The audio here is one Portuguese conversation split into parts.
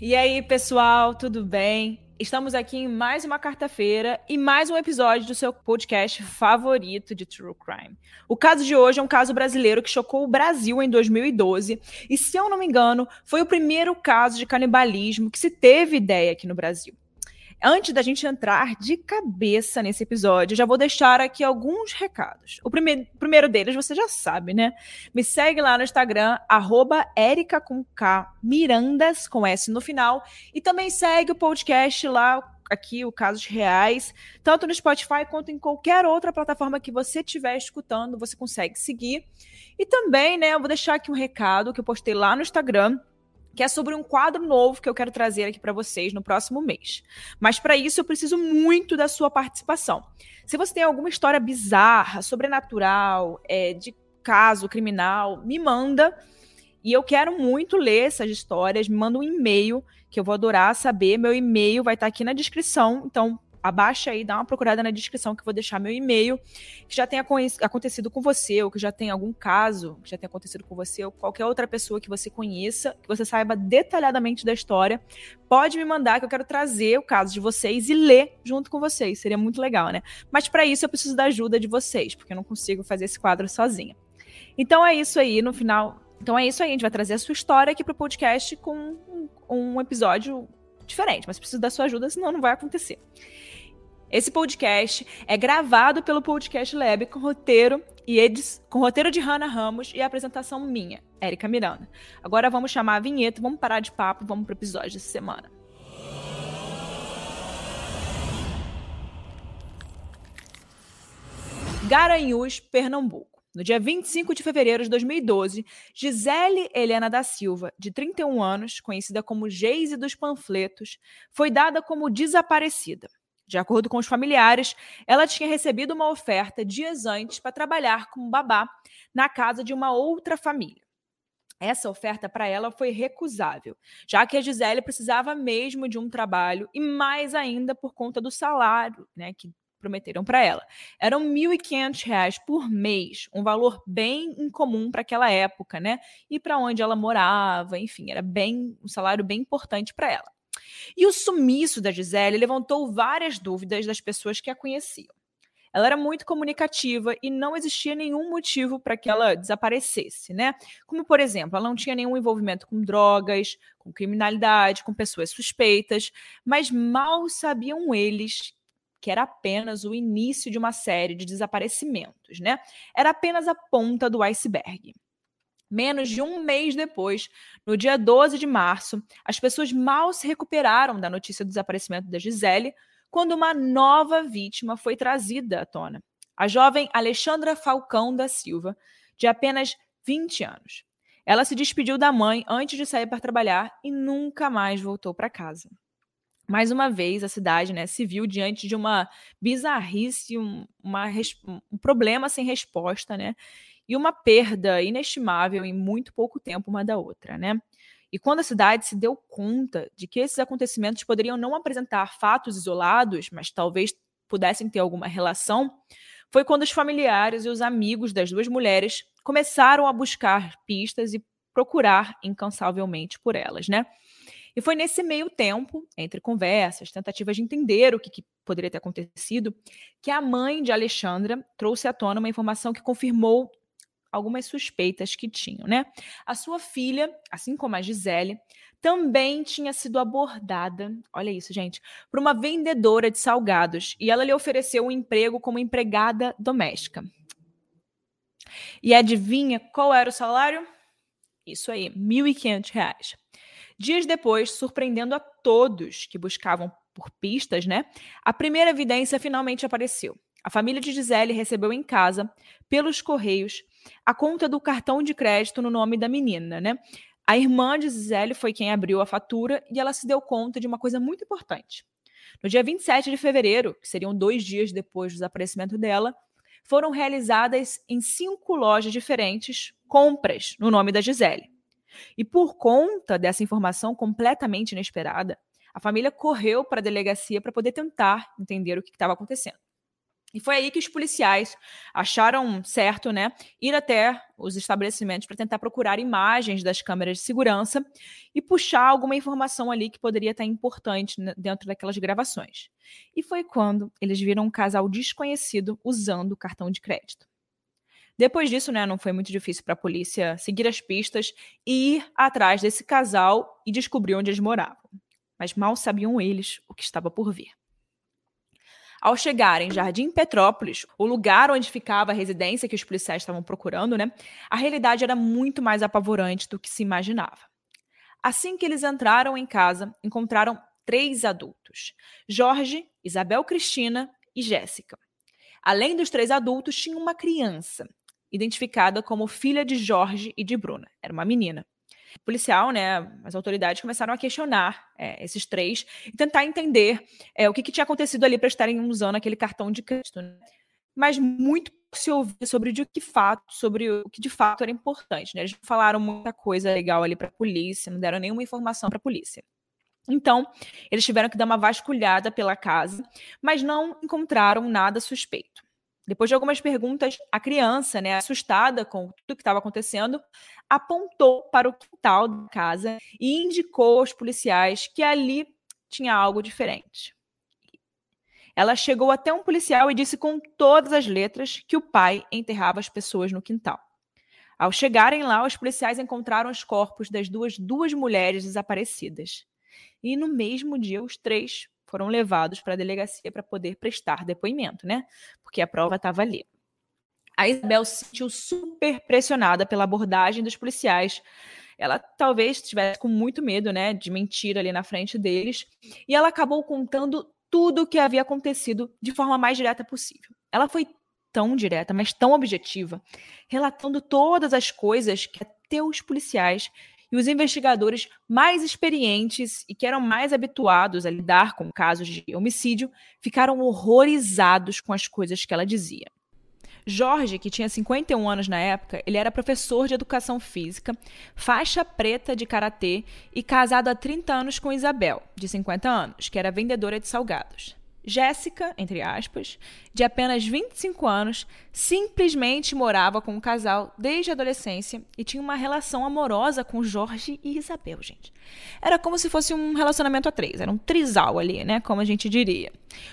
E aí, pessoal, tudo bem? Estamos aqui em mais uma quarta-feira e mais um episódio do seu podcast favorito de True Crime. O caso de hoje é um caso brasileiro que chocou o Brasil em 2012 e, se eu não me engano, foi o primeiro caso de canibalismo que se teve ideia aqui no Brasil. Antes da gente entrar de cabeça nesse episódio, já vou deixar aqui alguns recados. O primeiro, primeiro deles você já sabe, né? Me segue lá no Instagram, arroba Erica com K, Mirandas, com S no final. E também segue o podcast lá, aqui, o Casos Reais, tanto no Spotify quanto em qualquer outra plataforma que você estiver escutando, você consegue seguir. E também, né, eu vou deixar aqui um recado que eu postei lá no Instagram que é sobre um quadro novo que eu quero trazer aqui para vocês no próximo mês. Mas para isso eu preciso muito da sua participação. Se você tem alguma história bizarra, sobrenatural, é, de caso criminal, me manda. E eu quero muito ler essas histórias. Me manda um e-mail que eu vou adorar saber. Meu e-mail vai estar aqui na descrição. Então abaixa aí, dá uma procurada na descrição que eu vou deixar meu e-mail, que já tenha acontecido com você, ou que já tenha algum caso que já tenha acontecido com você, ou qualquer outra pessoa que você conheça, que você saiba detalhadamente da história, pode me mandar que eu quero trazer o caso de vocês e ler junto com vocês. Seria muito legal, né? Mas para isso eu preciso da ajuda de vocês, porque eu não consigo fazer esse quadro sozinha. Então é isso aí, no final. Então é isso aí, a gente vai trazer a sua história aqui pro podcast com um, um episódio diferente, mas preciso da sua ajuda, senão não vai acontecer. Esse podcast é gravado pelo Podcast Lab com roteiro e edis, com roteiro de Hannah Ramos e apresentação minha, Érica Miranda. Agora vamos chamar a vinheta, vamos parar de papo, vamos pro episódio dessa semana. Garanhuns, Pernambuco. No dia 25 de fevereiro de 2012, Gisele Helena da Silva, de 31 anos, conhecida como Geise dos Panfletos, foi dada como desaparecida. De acordo com os familiares, ela tinha recebido uma oferta dias antes para trabalhar como babá na casa de uma outra família. Essa oferta para ela foi recusável, já que a Gisele precisava mesmo de um trabalho e mais ainda por conta do salário, né, que prometeram para ela. Eram R$ 1.500 por mês, um valor bem incomum para aquela época, né? E para onde ela morava, enfim, era bem um salário bem importante para ela. E o sumiço da Gisele levantou várias dúvidas das pessoas que a conheciam. Ela era muito comunicativa e não existia nenhum motivo para que ela desaparecesse, né? Como, por exemplo, ela não tinha nenhum envolvimento com drogas, com criminalidade, com pessoas suspeitas, mas mal sabiam eles que era apenas o início de uma série de desaparecimentos, né? Era apenas a ponta do iceberg. Menos de um mês depois, no dia 12 de março, as pessoas mal se recuperaram da notícia do desaparecimento da Gisele, quando uma nova vítima foi trazida à tona. A jovem Alexandra Falcão da Silva, de apenas 20 anos. Ela se despediu da mãe antes de sair para trabalhar e nunca mais voltou para casa. Mais uma vez, a cidade né, se viu diante de uma bizarrice, um, uma, um problema sem resposta, né? E uma perda inestimável em muito pouco tempo uma da outra, né? E quando a cidade se deu conta de que esses acontecimentos poderiam não apresentar fatos isolados, mas talvez pudessem ter alguma relação, foi quando os familiares e os amigos das duas mulheres começaram a buscar pistas e procurar incansavelmente por elas, né? E foi nesse meio tempo, entre conversas, tentativas de entender o que, que, poderia ter acontecido, que a mãe de Alexandra trouxe à tona uma informação que confirmou algumas suspeitas que tinham, né? A sua filha, assim como a Gisele, também tinha sido abordada, olha isso, gente, por uma vendedora de salgados e ela lhe ofereceu um emprego como empregada doméstica. E adivinha qual era o salário? Isso aí, R$ 1.500. Dias depois, surpreendendo a todos que buscavam por pistas, né? A primeira evidência finalmente apareceu. A família de Gisele recebeu em casa, pelos correios, a conta do cartão de crédito no nome da menina, né? A irmã de Gisele foi quem abriu a fatura e ela se deu conta de uma coisa muito importante. No dia 27 de fevereiro, que seriam dois dias depois do desaparecimento dela, foram realizadas em cinco lojas diferentes compras no nome da Gisele. E por conta dessa informação completamente inesperada, a família correu para a delegacia para poder tentar entender o que estava acontecendo. E foi aí que os policiais acharam certo, né, ir até os estabelecimentos para tentar procurar imagens das câmeras de segurança e puxar alguma informação ali que poderia estar importante dentro daquelas gravações. E foi quando eles viram um casal desconhecido usando o cartão de crédito. Depois disso, né, não foi muito difícil para a polícia seguir as pistas e ir atrás desse casal e descobrir onde eles moravam. Mas mal sabiam eles o que estava por vir. Ao chegar em Jardim Petrópolis, o lugar onde ficava a residência que os policiais estavam procurando, né, a realidade era muito mais apavorante do que se imaginava. Assim que eles entraram em casa, encontraram três adultos: Jorge, Isabel Cristina e Jéssica. Além dos três adultos, tinha uma criança, identificada como filha de Jorge e de Bruna. Era uma menina policial, né, as autoridades começaram a questionar é, esses três e tentar entender é, o que, que, tinha acontecido ali para estarem usando aquele cartão de crédito. Né? Mas muito se ouvia sobre de que fato, sobre o que de fato era importante. Né? Eles falaram muita coisa legal ali para a polícia, não deram nenhuma informação para a polícia. Então, eles tiveram que dar uma vasculhada pela casa, mas não encontraram nada suspeito. Depois de algumas perguntas, a criança, né, assustada com tudo que estava acontecendo, apontou para o quintal da casa e indicou aos policiais que ali tinha algo diferente. Ela chegou até um policial e disse com todas as letras que o pai enterrava as pessoas no quintal. Ao chegarem lá, os policiais encontraram os corpos das duas, duas mulheres desaparecidas. E no mesmo dia, os três foram levados para a delegacia para poder prestar depoimento, né? Porque a prova estava ali. A Isabel se sentiu super pressionada pela abordagem dos policiais. Ela talvez estivesse com muito medo, né, de mentir ali na frente deles, e ela acabou contando tudo o que havia acontecido de forma mais direta possível. Ela foi tão direta, mas tão objetiva, relatando todas as coisas que até os policiais e os investigadores mais experientes e que eram mais habituados a lidar com casos de homicídio ficaram horrorizados com as coisas que ela dizia. Jorge, que tinha 51 anos na época, ele era professor de educação física, faixa preta de karatê e casado há 30 anos com Isabel, de 50 anos, que era vendedora de salgados. Jéssica, entre aspas, de apenas 25 anos, simplesmente morava com o um casal desde a adolescência e tinha uma relação amorosa com Jorge e Isabel, gente. Era como se fosse um relacionamento a três, era um trisal ali, né, como a gente diria.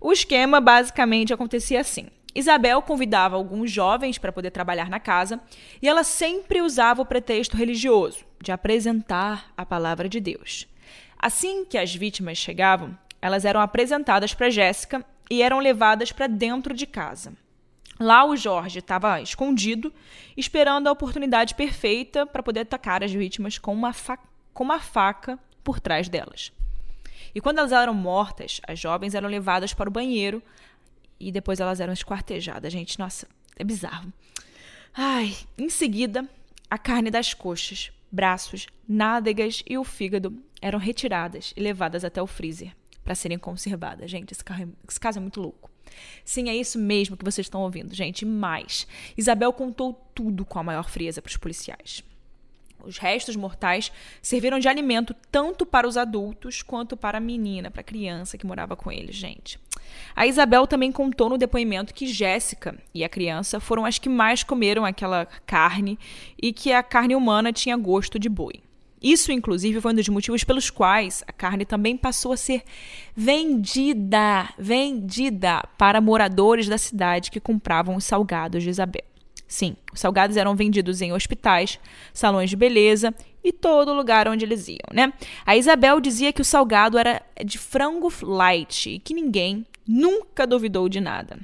O esquema basicamente acontecia assim. Isabel convidava alguns jovens para poder trabalhar na casa e ela sempre usava o pretexto religioso de apresentar a palavra de Deus. Assim que as vítimas chegavam, elas eram apresentadas para Jéssica e eram levadas para dentro de casa. Lá o Jorge estava escondido, esperando a oportunidade perfeita para poder atacar as vítimas com uma, com uma faca por trás delas. E quando elas eram mortas, as jovens eram levadas para o banheiro e depois elas eram esquartejadas. Gente, nossa, é bizarro. Ai, em seguida, a carne das coxas, braços, nádegas e o fígado eram retiradas e levadas até o freezer para serem conservadas. Gente, esse, carro, é, esse caso é muito louco. Sim, é isso mesmo que vocês estão ouvindo, gente. Mais. Isabel contou tudo com a maior frieza para os policiais. Os restos mortais serviram de alimento tanto para os adultos quanto para a menina, para a criança que morava com eles, gente. A Isabel também contou no depoimento que Jéssica e a criança foram as que mais comeram aquela carne e que a carne humana tinha gosto de boi. Isso, inclusive, foi um dos motivos pelos quais a carne também passou a ser vendida, vendida para moradores da cidade que compravam os salgados de Isabel. Sim, os salgados eram vendidos em hospitais, salões de beleza e todo lugar onde eles iam, né? A Isabel dizia que o salgado era de frango light e que ninguém nunca duvidou de nada.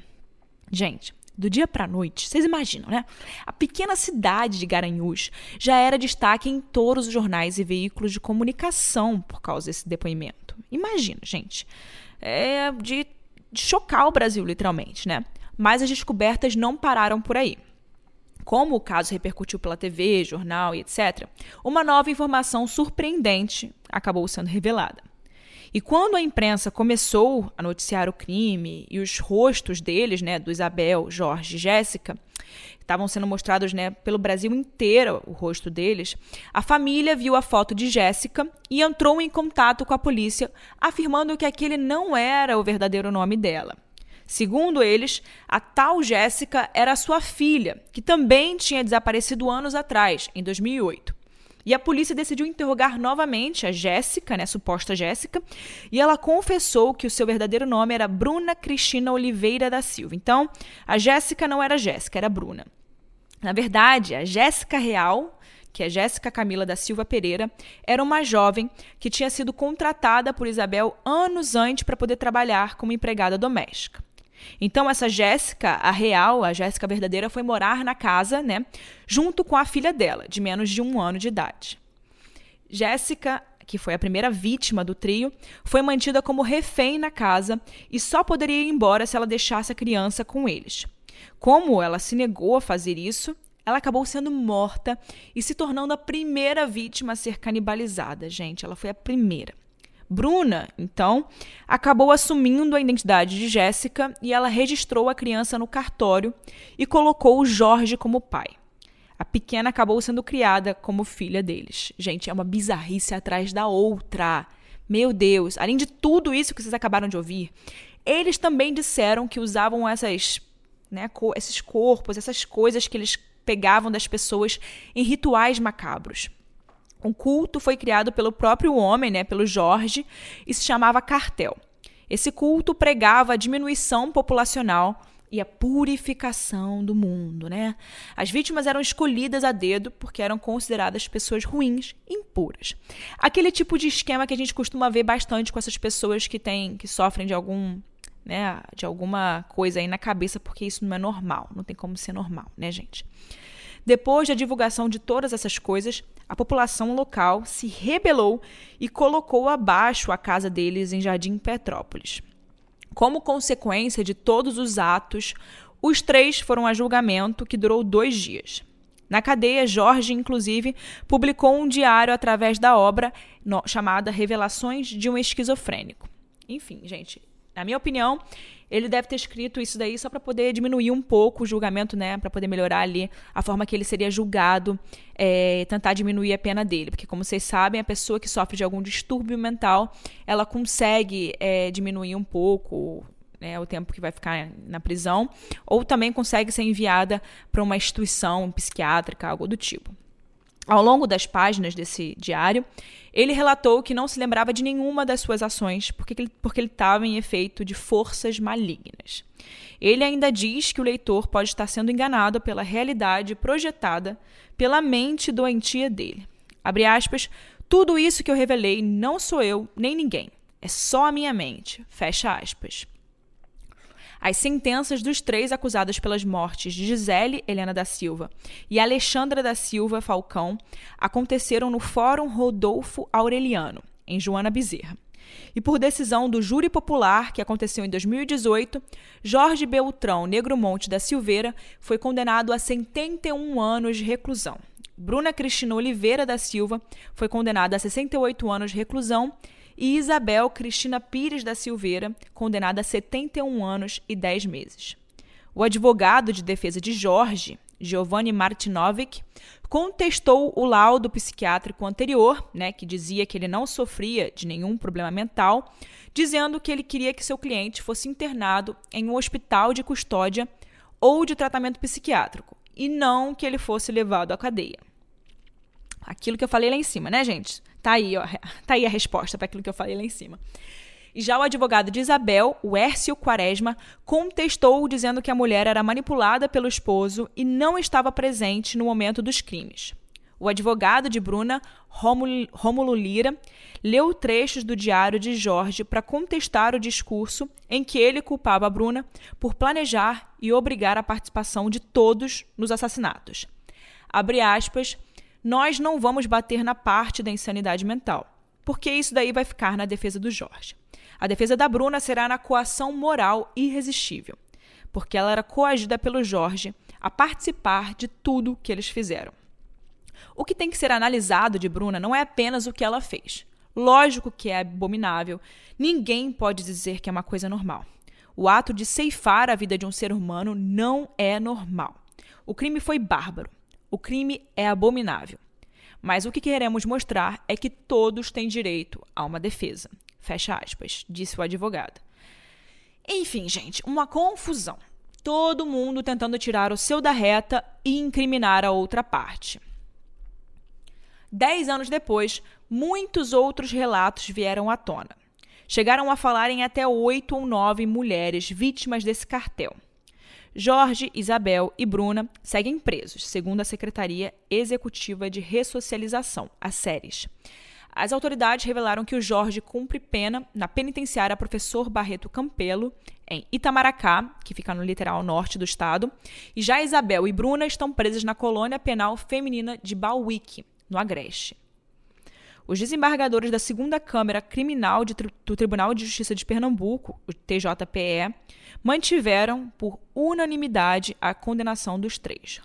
Gente, do dia para noite. Vocês imaginam, né? A pequena cidade de Garanhuns já era destaque em todos os jornais e veículos de comunicação por causa desse depoimento. Imagina, gente. É de, de chocar o Brasil, literalmente, né? Mas as descobertas não pararam por aí. Como o caso repercutiu pela TV, jornal e etc., uma nova informação surpreendente acabou sendo revelada. E quando a imprensa começou a noticiar o crime e os rostos deles, né, do Isabel, Jorge e Jéssica, estavam sendo mostrados né, pelo Brasil inteiro o rosto deles, a família viu a foto de Jéssica e entrou em contato com a polícia, afirmando que aquele não era o verdadeiro nome dela. Segundo eles, a tal Jéssica era sua filha, que também tinha desaparecido anos atrás, em 2008. E a polícia decidiu interrogar novamente a Jéssica, né, suposta Jéssica, e ela confessou que o seu verdadeiro nome era Bruna Cristina Oliveira da Silva. Então, a Jéssica não era Jéssica, era Bruna. Na verdade, a Jéssica Real, que é Jéssica Camila da Silva Pereira, era uma jovem que tinha sido contratada por Isabel anos antes para poder trabalhar como empregada doméstica. Então, essa Jéssica, a real, a Jéssica verdadeira, foi morar na casa, né, junto com a filha dela, de menos de um ano de idade. Jéssica, que foi a primeira vítima do trio, foi mantida como refém na casa e só poderia ir embora se ela deixasse a criança com eles. Como ela se negou a fazer isso, ela acabou sendo morta e se tornando a primeira vítima a ser canibalizada. Gente, ela foi a primeira. Bruna, então, acabou assumindo a identidade de Jéssica e ela registrou a criança no cartório e colocou o Jorge como pai. A pequena acabou sendo criada como filha deles. Gente, é uma bizarrice atrás da outra. Meu Deus, além de tudo isso que vocês acabaram de ouvir, eles também disseram que usavam essas, né, esses corpos, essas coisas que eles pegavam das pessoas em rituais macabros. Um culto foi criado pelo próprio homem, né, pelo Jorge, e se chamava cartel. Esse culto pregava a diminuição populacional e a purificação do mundo, né? As vítimas eram escolhidas a dedo porque eram consideradas pessoas ruins, impuras. Aquele tipo de esquema que a gente costuma ver bastante com essas pessoas que têm, que sofrem de algum, né, de alguma coisa aí na cabeça, porque isso não é normal, não tem como ser normal, né, gente? Depois da divulgação de todas essas coisas, a população local se rebelou e colocou abaixo a casa deles em Jardim Petrópolis. Como consequência de todos os atos, os três foram a julgamento que durou dois dias. Na cadeia, Jorge, inclusive, publicou um diário através da obra no, chamada Revelações de um Esquizofrênico. Enfim, gente, na minha opinião, ele deve ter escrito isso daí só para poder diminuir um pouco o julgamento, né? Para poder melhorar ali a forma que ele seria julgado, é, tentar diminuir a pena dele. Porque, como vocês sabem, a pessoa que sofre de algum distúrbio mental, ela consegue é, diminuir um pouco né, o tempo que vai ficar na prisão, ou também consegue ser enviada para uma instituição psiquiátrica, algo do tipo. Ao longo das páginas desse diário, ele relatou que não se lembrava de nenhuma das suas ações porque ele, estava em efeito de forças malignas. Ele ainda diz que o leitor pode estar sendo enganado pela realidade projetada pela mente doentia dele. Abre aspas, tudo isso que eu revelei não sou eu nem ninguém, é só a minha mente. Fecha aspas. As sentenças dos três acusados pelas mortes de Gisele Helena da Silva e Alexandra da Silva Falcão aconteceram no Fórum Rodolfo Aureliano, em Joana Bezerra. E por decisão do júri popular, que aconteceu em 2018, Jorge Beltrão Negro Monte da Silveira foi condenado a 71 anos de reclusão. Bruna Cristina Oliveira da Silva foi condenada a 68 anos de reclusão e Isabel Cristina Pires da Silveira, condenada a 71 anos e 10 meses. O advogado de defesa de Jorge, Giovanni Martinovic, contestou o laudo psiquiátrico anterior, né, que dizia que ele não sofria de nenhum problema mental, dizendo que ele queria que seu cliente fosse internado em um hospital de custódia ou de tratamento psiquiátrico, e não que ele fosse levado à cadeia. Aquilo que eu falei lá em cima, né, gente? Tá aí, ó, tá aí a resposta para aquilo que eu falei lá em cima. E já o advogado de Isabel, o Hércio Quaresma, contestou dizendo que a mulher era manipulada pelo esposo e não estava presente no momento dos crimes. O advogado de Bruna, Rômulo Lira, leu trechos do diário de Jorge para contestar o discurso em que ele culpava a Bruna por planejar e obrigar a participação de todos nos assassinatos. Abre aspas, nós não vamos bater na parte da insanidade mental, porque isso daí vai ficar na defesa do Jorge. A defesa da Bruna será na coação moral irresistível, porque ela era coagida pelo Jorge a participar de tudo que eles fizeram. O que tem que ser analisado de Bruna não é apenas o que ela fez. Lógico que é abominável, ninguém pode dizer que é uma coisa normal. O ato de ceifar a vida de um ser humano não é normal. O crime foi bárbaro. O crime é abominável. Mas o que queremos mostrar é que todos têm direito a uma defesa. Fecha aspas, disse o advogado. Enfim, gente, uma confusão. Todo mundo tentando tirar o seu da reta e incriminar a outra parte. Dez anos depois, muitos outros relatos vieram à tona. Chegaram a falar em até oito ou nove mulheres vítimas desse cartel. Jorge, Isabel e Bruna seguem presos, segundo a Secretaria Executiva de Ressocialização, a SERES. As autoridades revelaram que o Jorge cumpre pena na penitenciária Professor Barreto Campelo, em Itamaracá, que fica no litoral norte do estado, e já Isabel e Bruna estão presas na colônia penal feminina de Bauíque, no Agreste. Os desembargadores da segunda Câmara Criminal de, do Tribunal de Justiça de Pernambuco, o TJPE, mantiveram por unanimidade a condenação dos três.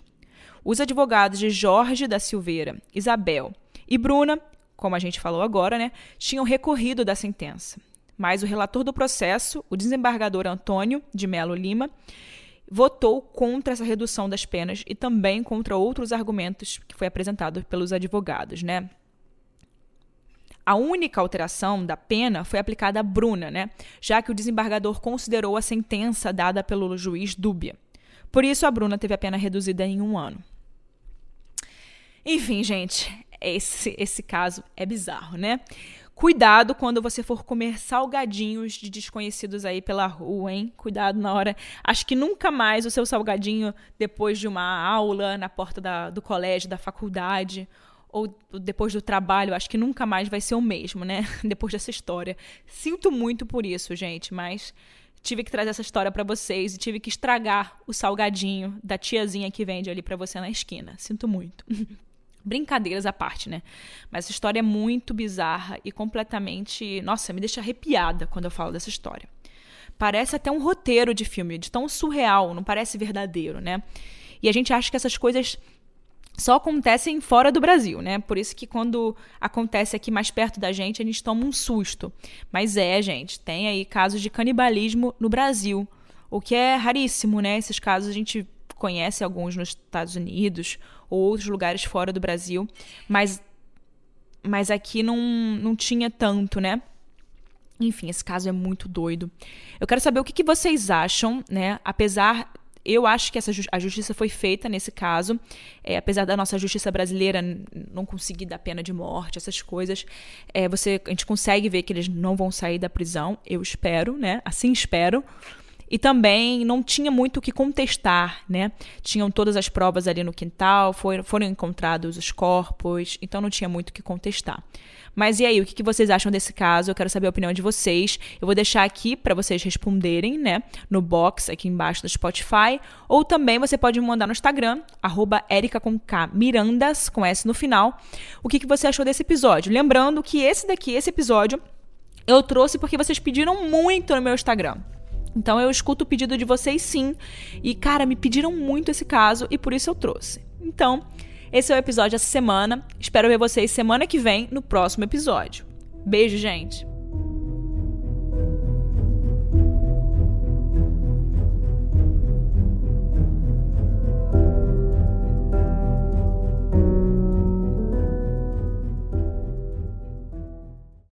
Os advogados de Jorge da Silveira, Isabel e Bruna, como a gente falou agora, né, tinham recorrido da sentença. Mas o relator do processo, o desembargador Antônio de Melo Lima, votou contra essa redução das penas e também contra outros argumentos que foi apresentado pelos advogados, né? A única alteração da pena foi aplicada a Bruna, né? Já que o desembargador considerou a sentença dada pelo juiz dúbia. Por isso, a Bruna teve a pena reduzida em um ano. Enfim, gente, esse, esse caso é bizarro, né? Cuidado quando você for comer salgadinhos de desconhecidos aí pela rua, hein? Cuidado na hora. Acho que nunca mais o seu salgadinho, depois de uma aula na porta da, do colégio, da faculdade, ou depois do trabalho, acho que nunca mais vai ser o mesmo, né? depois dessa história. Sinto muito por isso, gente, mas tive que trazer essa história para vocês e tive que estragar o salgadinho da tiazinha que vende ali para você na esquina. Sinto muito. Brincadeiras à parte, né? Mas essa história é muito bizarra e completamente. Nossa, me deixa arrepiada quando eu falo dessa história. Parece até um roteiro de filme, de tão surreal, não parece verdadeiro, né? E a gente acha que essas coisas só acontecem fora do Brasil, né? Por isso que quando acontece aqui mais perto da gente, a gente toma um susto. Mas é, gente, tem aí casos de canibalismo no Brasil, o que é raríssimo, né? Esses casos a gente conhece alguns nos Estados Unidos ou outros lugares fora do Brasil, mas mas aqui não, não tinha tanto, né? Enfim, esse caso é muito doido. Eu quero saber o que, que vocês acham, né? Apesar eu acho que essa, a justiça foi feita nesse caso, é, apesar da nossa justiça brasileira não conseguir dar pena de morte, essas coisas, é, você, a gente consegue ver que eles não vão sair da prisão, eu espero, né? Assim espero. E também não tinha muito o que contestar, né? Tinham todas as provas ali no quintal, foram, foram encontrados os corpos, então não tinha muito o que contestar. Mas e aí, o que vocês acham desse caso? Eu quero saber a opinião de vocês. Eu vou deixar aqui para vocês responderem, né? No box aqui embaixo do Spotify. Ou também você pode me mandar no Instagram, arroba com K, Mirandas, com S no final. O que, que você achou desse episódio? Lembrando que esse daqui, esse episódio, eu trouxe porque vocês pediram muito no meu Instagram. Então eu escuto o pedido de vocês sim. E, cara, me pediram muito esse caso e por isso eu trouxe. Então, esse é o episódio dessa semana. Espero ver vocês semana que vem no próximo episódio. Beijo, gente!